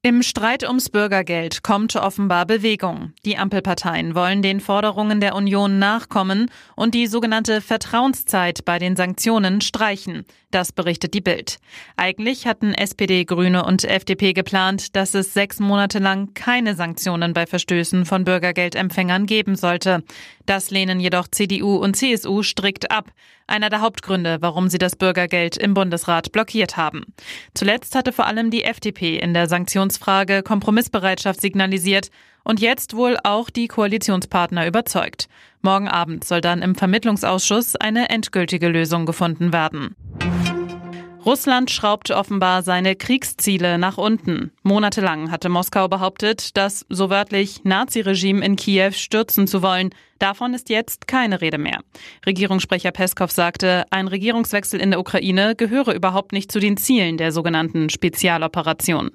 Im Streit ums Bürgergeld kommt offenbar Bewegung. Die Ampelparteien wollen den Forderungen der Union nachkommen und die sogenannte Vertrauenszeit bei den Sanktionen streichen. Das berichtet die Bild. Eigentlich hatten SPD, Grüne und FDP geplant, dass es sechs Monate lang keine Sanktionen bei Verstößen von Bürgergeldempfängern geben sollte. Das lehnen jedoch CDU und CSU strikt ab. Einer der Hauptgründe, warum sie das Bürgergeld im Bundesrat blockiert haben. Zuletzt hatte vor allem die FDP in der Sanktionsfrage Kompromissbereitschaft signalisiert und jetzt wohl auch die Koalitionspartner überzeugt. Morgen Abend soll dann im Vermittlungsausschuss eine endgültige Lösung gefunden werden. Russland schraubt offenbar seine Kriegsziele nach unten. Monatelang hatte Moskau behauptet, das so wörtlich Naziregime in Kiew stürzen zu wollen. Davon ist jetzt keine Rede mehr. Regierungssprecher Peskov sagte, ein Regierungswechsel in der Ukraine gehöre überhaupt nicht zu den Zielen der sogenannten Spezialoperation.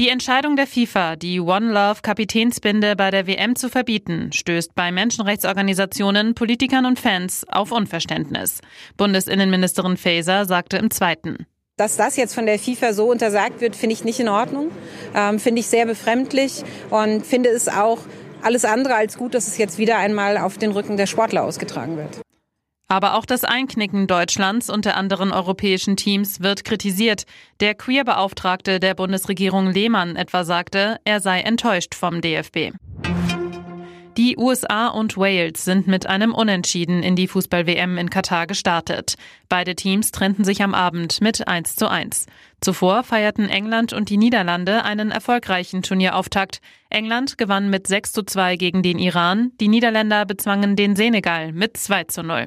Die Entscheidung der FIFA, die One Love Kapitänsbinde bei der WM zu verbieten, stößt bei Menschenrechtsorganisationen, Politikern und Fans auf Unverständnis. Bundesinnenministerin Faeser sagte im Zweiten. Dass das jetzt von der FIFA so untersagt wird, finde ich nicht in Ordnung, ähm, finde ich sehr befremdlich und finde es auch alles andere als gut, dass es jetzt wieder einmal auf den Rücken der Sportler ausgetragen wird. Aber auch das Einknicken Deutschlands und der anderen europäischen Teams wird kritisiert. Der Queer-Beauftragte der Bundesregierung Lehmann etwa sagte, er sei enttäuscht vom DFB. Die USA und Wales sind mit einem Unentschieden in die Fußball-WM in Katar gestartet. Beide Teams trennten sich am Abend mit 1 zu 1. Zuvor feierten England und die Niederlande einen erfolgreichen Turnierauftakt. England gewann mit 6 zu 2 gegen den Iran, die Niederländer bezwangen den Senegal mit 2 zu 0.